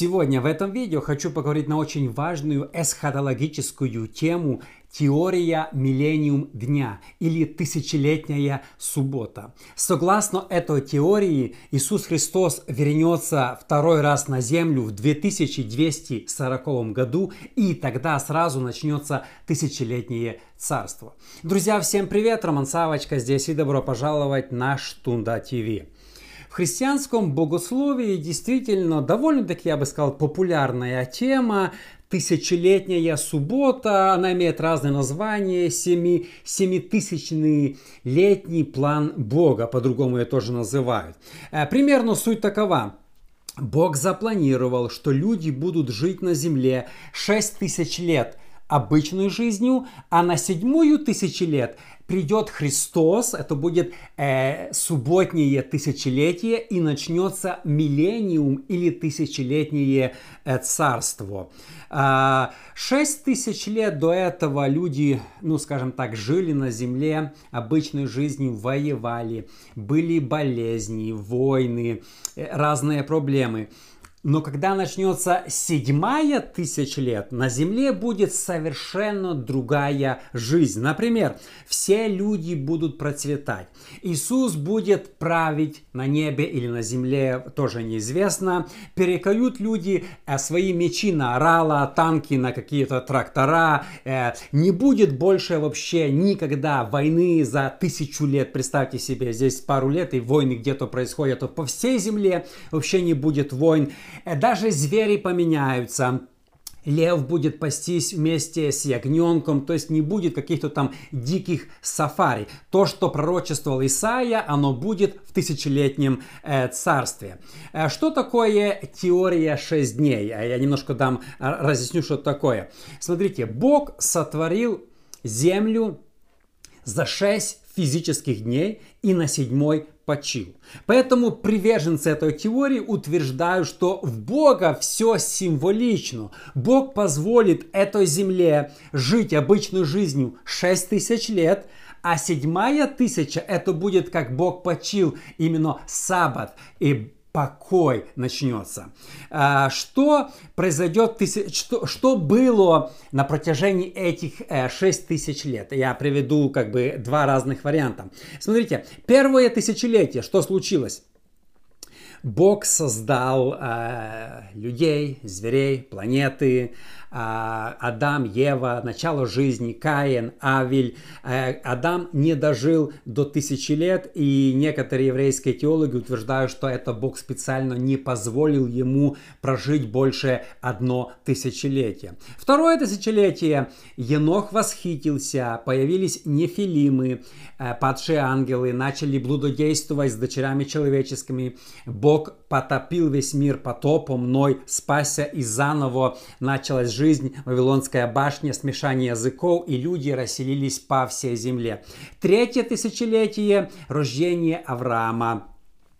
Сегодня в этом видео хочу поговорить на очень важную эсхатологическую тему теория миллениум дня или тысячелетняя суббота. Согласно этой теории, Иисус Христос вернется второй раз на землю в 2240 году, и тогда сразу начнется тысячелетнее царство. Друзья, всем привет! Роман Савочка здесь и добро пожаловать на Штунда ТВ. В христианском богословии действительно довольно-таки, я бы сказал, популярная тема тысячелетняя суббота, она имеет разные названия, семи, семитысячный летний план Бога, по-другому ее тоже называют. Э, примерно суть такова. Бог запланировал, что люди будут жить на земле 6 тысяч лет обычной жизнью, а на седьмую тысячи лет придет Христос, это будет э, субботнее тысячелетие, и начнется миллениум или тысячелетнее э, царство. А, шесть тысяч лет до этого люди, ну скажем так, жили на земле обычной жизнью, воевали, были болезни, войны, э, разные проблемы. Но когда начнется седьмая тысяча лет, на Земле будет совершенно другая жизнь. Например, все люди будут процветать. Иисус будет править на небе или на земле, тоже неизвестно. Перекают люди э, свои мечи на орала, танки на какие-то трактора. Э, не будет больше вообще никогда войны за тысячу лет. Представьте себе, здесь пару лет и войны где-то происходят. То по всей земле вообще не будет войн. Э, даже звери поменяются, лев будет пастись вместе с ягненком, то есть не будет каких-то там диких сафари. То, что пророчествовал Исаия, оно будет в тысячелетнем э, царстве. Э, что такое теория 6 дней? А я немножко дам, э, разъясню, что такое. Смотрите, Бог сотворил землю за 6 физических дней и на седьмой почил. Поэтому приверженцы этой теории утверждают, что в Бога все символично. Бог позволит этой земле жить обычной жизнью 6 тысяч лет, а седьмая тысяча это будет как Бог почил, именно саббат. И покой начнется. А, что произойдет, что, было на протяжении этих 6 э, тысяч лет? Я приведу как бы два разных варианта. Смотрите, первое тысячелетие, что случилось? Бог создал э, людей, зверей, планеты, Адам, Ева, начало жизни, Каин, Авель. Э, Адам не дожил до тысячи лет, и некоторые еврейские теологи утверждают, что это Бог специально не позволил ему прожить больше одно тысячелетие. Второе тысячелетие Енох восхитился, появились нефилимы, э, падшие ангелы, начали блудодействовать с дочерями человеческими. Бог потопил весь мир потопом, Ной спасся и заново началась жизнь, Вавилонская башня, смешание языков, и люди расселились по всей земле. Третье тысячелетие – рождение Авраама.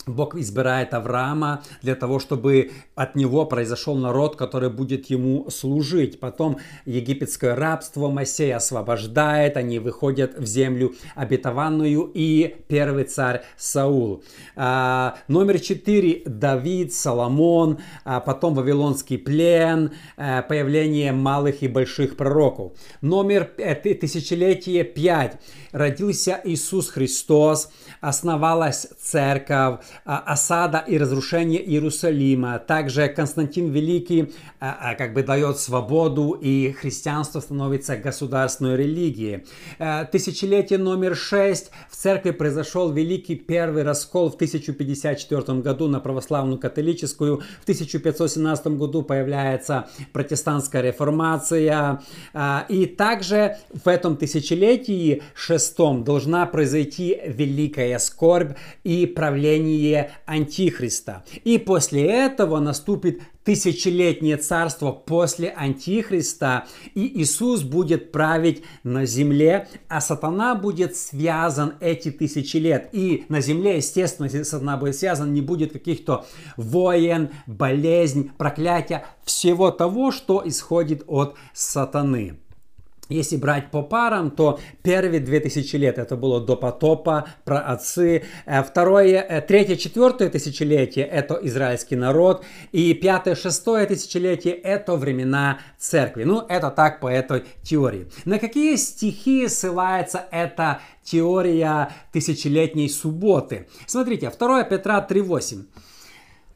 Бог избирает Авраама для того, чтобы от него произошел народ, который будет ему служить. Потом египетское рабство Моисей освобождает, они выходят в землю обетованную и первый царь Саул. А, номер четыре – Давид, Соломон, а потом Вавилонский плен, а, появление малых и больших пророков. Номер тысячелетие пять – родился Иисус Христос, основалась церковь, осада и разрушение Иерусалима. Также Константин Великий а, а, как бы дает свободу, и христианство становится государственной религией. Тысячелетие номер шесть. В церкви произошел великий первый раскол в 1054 году на православную католическую. В 1517 году появляется протестантская реформация. И также в этом тысячелетии шестом должна произойти великая скорбь и правление царствие Антихриста. И после этого наступит тысячелетнее царство после Антихриста, и Иисус будет править на земле, а сатана будет связан эти тысячи лет. И на земле, естественно, сатана будет связан, не будет каких-то воен, болезнь, проклятия, всего того, что исходит от сатаны. Если брать по парам, то первые 2000 лет это было до потопа, про отцы. Э, второе, э, третье, четвертое тысячелетие это израильский народ. И пятое, шестое тысячелетие это времена церкви. Ну, это так по этой теории. На какие стихи ссылается эта теория тысячелетней субботы? Смотрите, 2 Петра 3.8.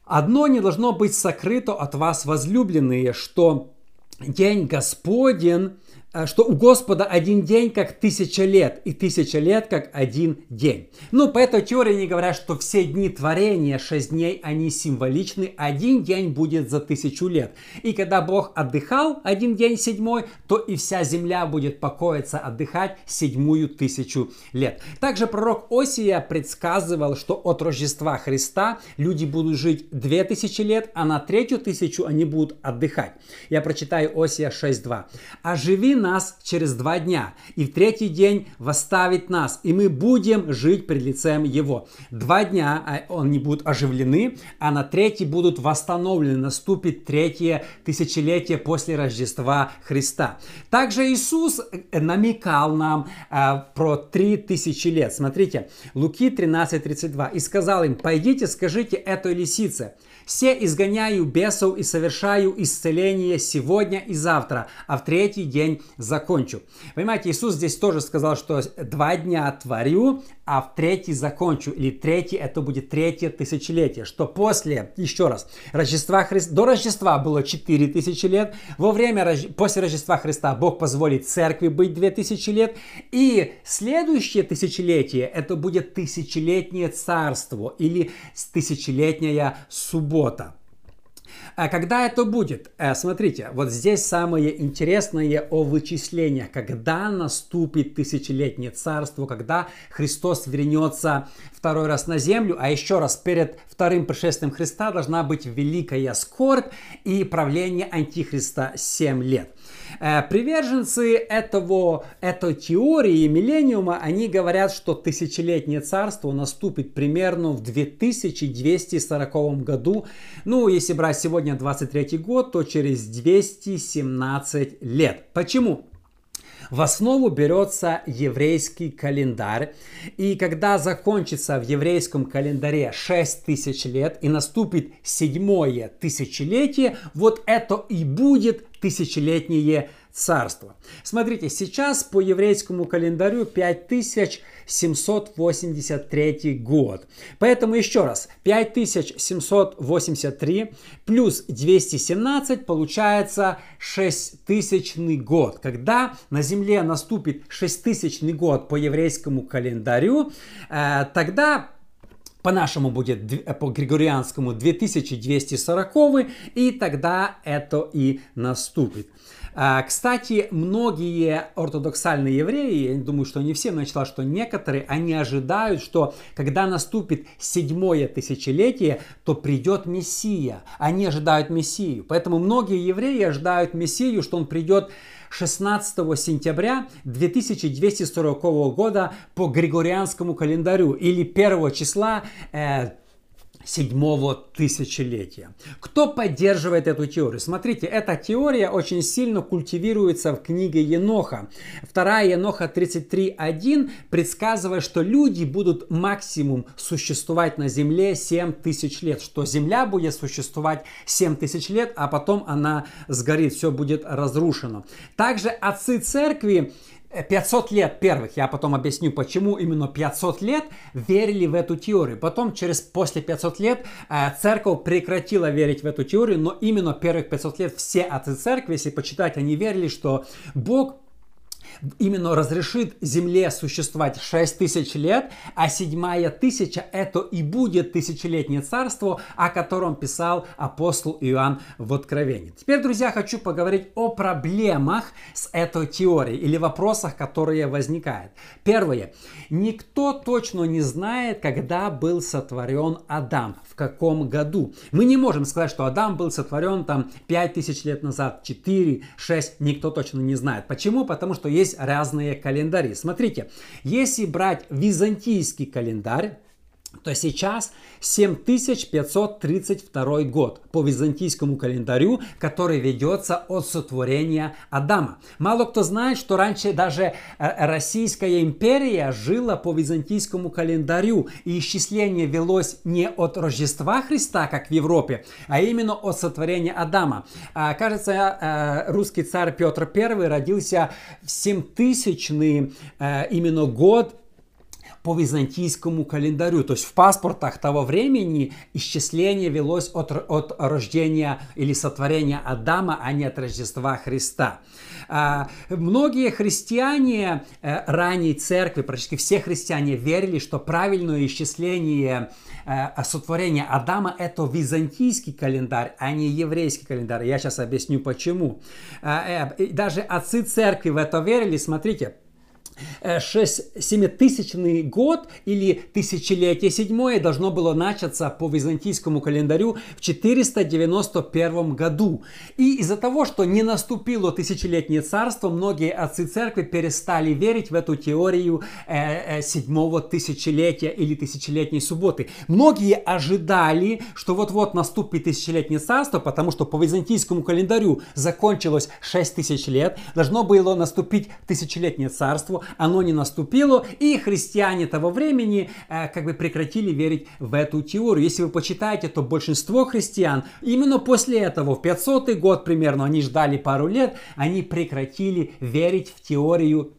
«Одно не должно быть сокрыто от вас, возлюбленные, что день Господень Э, что у Господа один день как тысяча лет, и тысяча лет как один день. Ну, по этой теории они говорят, что все дни творения, шесть дней, они символичны, один день будет за тысячу лет. И когда Бог отдыхал один день седьмой, то и вся земля будет покоиться, отдыхать седьмую тысячу лет. Также пророк Осия предсказывал, что от Рождества Христа люди будут жить две тысячи лет, а на третью тысячу они будут отдыхать. Я прочитаю Осия 6.2. «Оживи нас через два дня, и в третий день восставит нас, и мы будем жить пред лицем Его. Два дня а, они будут оживлены, а на третий будут восстановлены. Наступит третье тысячелетие после Рождества Христа. Также Иисус э, намекал нам а, про три тысячи лет. Смотрите, Луки 13.32. «И сказал им, пойдите, скажите этой лисице, все изгоняю бесов и совершаю исцеление сегодня и завтра, а в третий день закончу. Понимаете, Иисус здесь тоже сказал, что два дня творю, а в третий закончу. Или третий, это будет третье тысячелетие. Что после, еще раз, Рождества Христа, до Рождества было 4 тысячи лет. Во время, после Рождества Христа Бог позволит церкви быть 2000 лет. И следующее тысячелетие, это будет тысячелетнее царство или тысячелетняя суббота. А когда это будет? Э, смотрите, вот здесь самое интересное о вычислениях. Когда наступит тысячелетнее царство, когда Христос вернется второй раз на землю, а еще раз перед вторым пришествием Христа должна быть великая скорбь и правление Антихриста 7 лет. Э, приверженцы этого, этой теории миллениума, они говорят, что тысячелетнее царство наступит примерно в 2240 году. Ну, если брать сегодня 23 год, то через 217 лет. Почему? В основу берется еврейский календарь. И когда закончится в еврейском календаре 6 тысяч лет и наступит седьмое тысячелетие, вот это и будет тысячелетнее царство. Смотрите, сейчас по еврейскому календарю 5783 год. Поэтому еще раз, 5783 плюс 217 получается 6000 год. Когда на Земле наступит 6000 год по еврейскому календарю, э, тогда по-нашему будет, по григорианскому 2240, и тогда это и наступит. А, кстати, многие ортодоксальные евреи, я думаю, что не все, но я читал, что некоторые, они ожидают, что когда наступит седьмое тысячелетие, то придет Мессия. Они ожидают Мессию. Поэтому многие евреи ожидают Мессию, что он придет 16 сентября 2240 года по григорианскому календарю или 1 числа э, седьмого тысячелетия. Кто поддерживает эту теорию? Смотрите, эта теория очень сильно культивируется в книге Еноха. Вторая Еноха 33.1 предсказывает, что люди будут максимум существовать на земле 7 тысяч лет, что земля будет существовать 7 тысяч лет, а потом она сгорит, все будет разрушено. Также отцы церкви 500 лет первых, я потом объясню, почему именно 500 лет верили в эту теорию. Потом, через после 500 лет, э, церковь прекратила верить в эту теорию, но именно первых 500 лет все отцы церкви, если почитать, они верили, что Бог именно разрешит Земле существовать 6 тысяч лет, а седьмая тысяча это и будет тысячелетнее царство, о котором писал апостол Иоанн в Откровении. Теперь, друзья, хочу поговорить о проблемах с этой теорией или вопросах, которые возникают. Первое. Никто точно не знает, когда был сотворен Адам, в каком году. Мы не можем сказать, что Адам был сотворен там 5000 лет назад, 4, 6, никто точно не знает. Почему? Потому что есть разные календари. Смотрите, если брать византийский календарь, то сейчас 7532 год по византийскому календарю, который ведется от сотворения Адама. Мало кто знает, что раньше даже э, Российская империя жила по византийскому календарю, и исчисление велось не от Рождества Христа, как в Европе, а именно от сотворения Адама. А, кажется, э, русский царь Петр I родился в 7000 э, именно год по византийскому календарю. То есть в паспортах того времени исчисление велось от, от рождения или сотворения Адама, а не от Рождества Христа. А, многие христиане э, ранней церкви, практически все христиане верили, что правильное исчисление э, сотворения Адама это византийский календарь, а не еврейский календарь. Я сейчас объясню почему. Э, даже отцы церкви в это верили. Смотрите, 7000 год или тысячелетие седьмое должно было начаться по византийскому календарю в 491 году. И из-за того, что не наступило тысячелетнее царство, многие отцы церкви перестали верить в эту теорию э, э, седьмого тысячелетия или тысячелетней субботы. Многие ожидали, что вот-вот наступит тысячелетнее царство, потому что по византийскому календарю закончилось 6 тысяч лет, должно было наступить тысячелетнее царство, оно не наступило, и христиане того времени э, как бы прекратили верить в эту теорию. Если вы почитаете, то большинство христиан именно после этого, в 500 год примерно, они ждали пару лет, они прекратили верить в теорию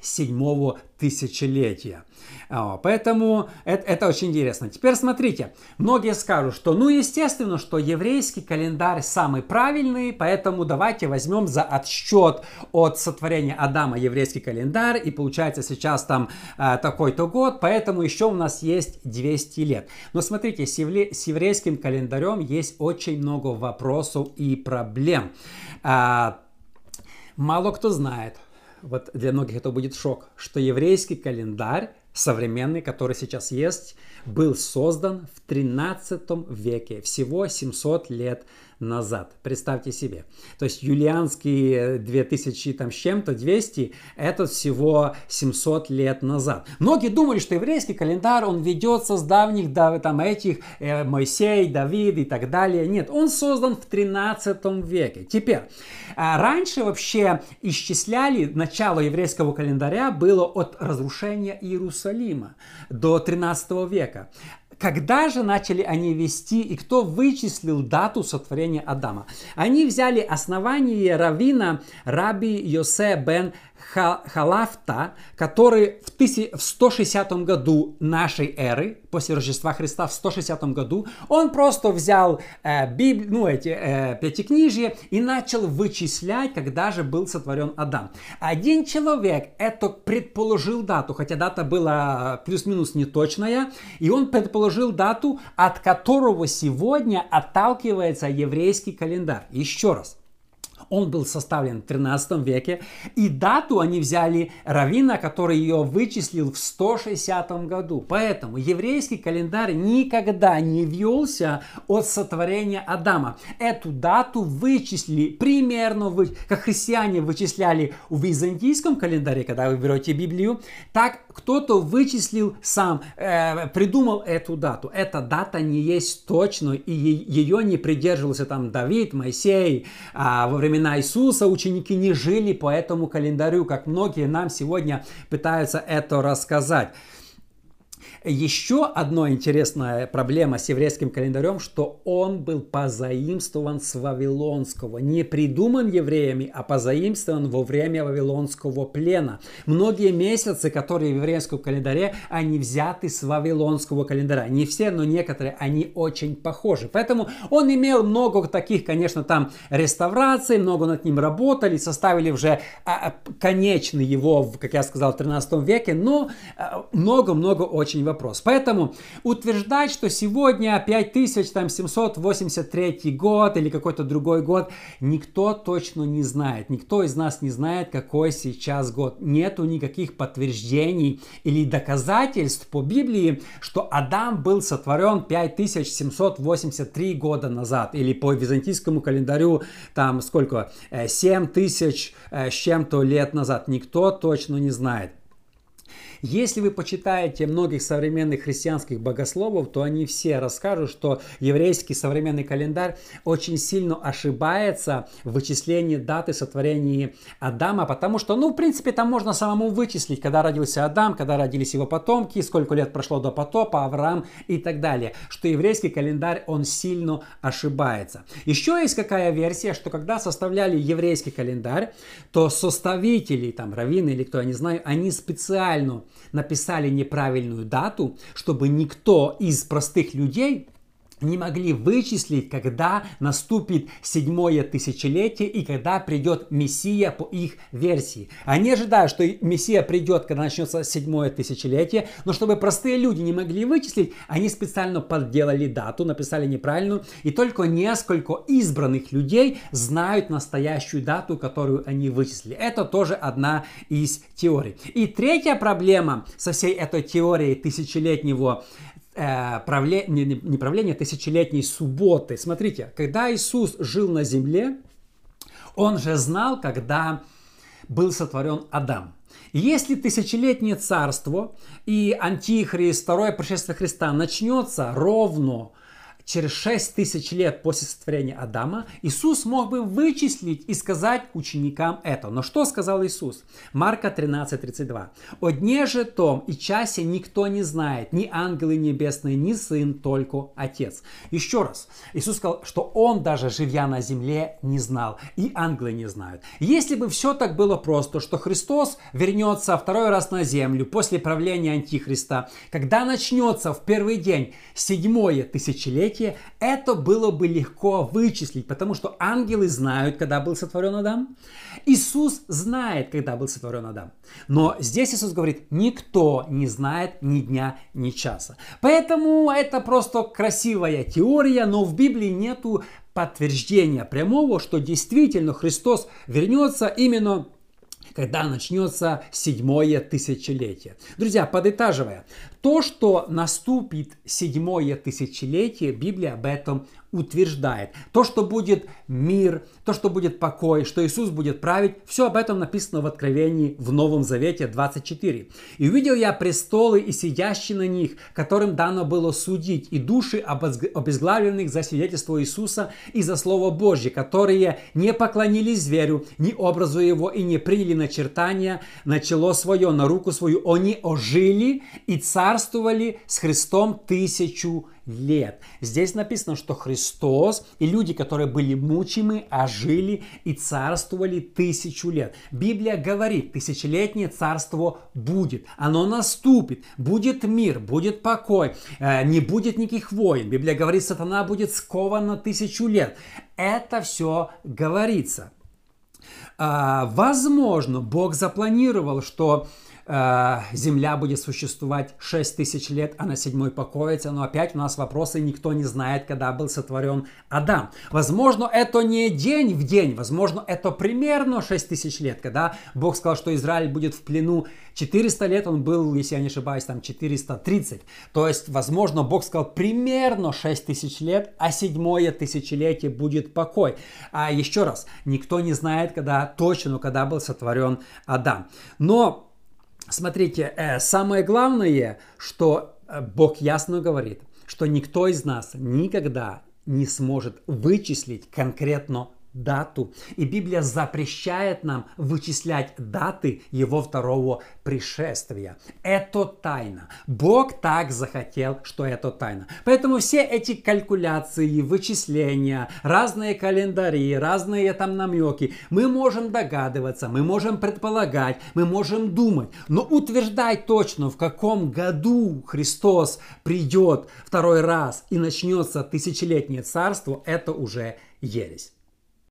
седьмого тысячелетия. Поэтому это, это очень интересно. Теперь смотрите, многие скажут, что ну естественно, что еврейский календарь самый правильный, поэтому давайте возьмем за отсчет от сотворения Адама еврейский календарь, и получается сейчас там э, такой-то год, поэтому еще у нас есть 200 лет. Но смотрите, с, евре, с еврейским календарем есть очень много вопросов и проблем. А, мало кто знает, вот для многих это будет шок, что еврейский календарь современный, который сейчас есть, был создан в 13 веке, всего 700 лет назад. Представьте себе. То есть юлианские 2000 там с чем-то, 200, это всего 700 лет назад. Многие думали, что еврейский календарь, он ведется с давних там этих э, Моисей, Давид и так далее. Нет, он создан в 13 веке. Теперь, а раньше вообще исчисляли, начало еврейского календаря было от разрушения Иерусалима до 13 века. Когда же начали они вести и кто вычислил дату сотворения Адама? Они взяли основание равина Раби Йосе бен Халафта, который в 160 году нашей эры, после Рождества Христа в 160 году, он просто взял э, Биб... ну, эти э, пятикнижья и начал вычислять, когда же был сотворен Адам. Один человек это предположил дату, хотя дата была плюс-минус неточная, и он предположил дату, от которого сегодня отталкивается еврейский календарь. Еще раз. Он был составлен в 13 веке, и дату они взяли Равина, который ее вычислил в 160 году. Поэтому еврейский календарь никогда не велся от сотворения Адама. Эту дату вычислили примерно, как христиане вычисляли в византийском календаре, когда вы берете Библию, так кто-то вычислил сам, э, придумал эту дату. Эта дата не есть точной, и ее не придерживался там Давид, Моисей, а во времена Иисуса ученики не жили по этому календарю, как многие нам сегодня пытаются это рассказать. Еще одна интересная проблема с еврейским календарем, что он был позаимствован с Вавилонского. Не придуман евреями, а позаимствован во время Вавилонского плена. Многие месяцы, которые в еврейском календаре, они взяты с Вавилонского календаря. Не все, но некоторые, они очень похожи. Поэтому он имел много таких, конечно, там реставраций, много над ним работали, составили уже а, а, конечный его, как я сказал, в 13 веке, но а, много-много очень вопросов вопрос. Поэтому утверждать, что сегодня 5783 год или какой-то другой год, никто точно не знает. Никто из нас не знает, какой сейчас год. Нету никаких подтверждений или доказательств по Библии, что Адам был сотворен 5783 года назад. Или по византийскому календарю там сколько? 7000 э, э, с чем-то лет назад. Никто точно не знает. Если вы почитаете многих современных христианских богословов, то они все расскажут, что еврейский современный календарь очень сильно ошибается в вычислении даты сотворения Адама, потому что, ну, в принципе, там можно самому вычислить, когда родился Адам, когда родились его потомки, сколько лет прошло до потопа, Авраам и так далее. Что еврейский календарь, он сильно ошибается. Еще есть какая версия, что когда составляли еврейский календарь, то составители, там, раввины или кто, я не знаю, они специально написали неправильную дату, чтобы никто из простых людей не могли вычислить, когда наступит седьмое тысячелетие и когда придет Мессия по их версии. Они ожидают, что Мессия придет, когда начнется седьмое тысячелетие, но чтобы простые люди не могли вычислить, они специально подделали дату, написали неправильную, и только несколько избранных людей знают настоящую дату, которую они вычислили. Это тоже одна из теорий. И третья проблема со всей этой теорией тысячелетнего э, правле, не, не правления, а тысячелетней субботы. Смотрите, когда Иисус жил на земле, он же знал, когда был сотворен Адам. Если тысячелетнее царство и антихрист, второе пришествие Христа начнется ровно через 6 тысяч лет после сотворения Адама, Иисус мог бы вычислить и сказать ученикам это. Но что сказал Иисус? Марка 13, 32. «О дне же том и часе никто не знает, ни ангелы небесные, ни Сын, только Отец». Еще раз, Иисус сказал, что Он даже живя на земле не знал, и ангелы не знают. Если бы все так было просто, что Христос вернется второй раз на землю после правления Антихриста, когда начнется в первый день седьмое тысячелетие, тысячелетие, это было бы легко вычислить, потому что ангелы знают, когда был сотворен Адам. Иисус знает, когда был сотворен Адам. Но здесь Иисус говорит, никто не знает ни дня, ни часа. Поэтому это просто красивая теория, но в Библии нету подтверждения прямого, что действительно Христос вернется именно когда начнется седьмое тысячелетие. Друзья, подытаживая, то, что наступит седьмое тысячелетие, Библия об этом утверждает. То, что будет мир, то, что будет покой, что Иисус будет править, все об этом написано в Откровении в Новом Завете 24. «И увидел я престолы и сидящие на них, которым дано было судить, и души обезглавленных за свидетельство Иисуса и за Слово Божье, которые не поклонились зверю, ни образу его, и не приняли начертания на чело свое, на руку свою. Они ожили и царствовали с Христом тысячу лет. Здесь написано, что Христос и люди, которые были мучимы, ожили и царствовали тысячу лет. Библия говорит, тысячелетнее царство будет, оно наступит, будет мир, будет покой, э, не будет никаких войн. Библия говорит, сатана будет скован на тысячу лет. Это все говорится. А, возможно, Бог запланировал, что Э, земля будет существовать 6 тысяч лет, а на седьмой покоится. Но опять у нас вопросы, никто не знает, когда был сотворен Адам. Возможно, это не день в день, возможно, это примерно 6 тысяч лет, когда Бог сказал, что Израиль будет в плену 400 лет, он был, если я не ошибаюсь, там 430. То есть, возможно, Бог сказал примерно 6 тысяч лет, а седьмое тысячелетие будет покой. А еще раз, никто не знает, когда точно, когда был сотворен Адам. Но Смотрите, э, самое главное, что э, Бог ясно говорит, что никто из нас никогда не сможет вычислить конкретно дату. И Библия запрещает нам вычислять даты его второго пришествия. Это тайна. Бог так захотел, что это тайна. Поэтому все эти калькуляции, вычисления, разные календари, разные там намеки, мы можем догадываться, мы можем предполагать, мы можем думать. Но утверждать точно, в каком году Христос придет второй раз и начнется тысячелетнее царство, это уже ересь.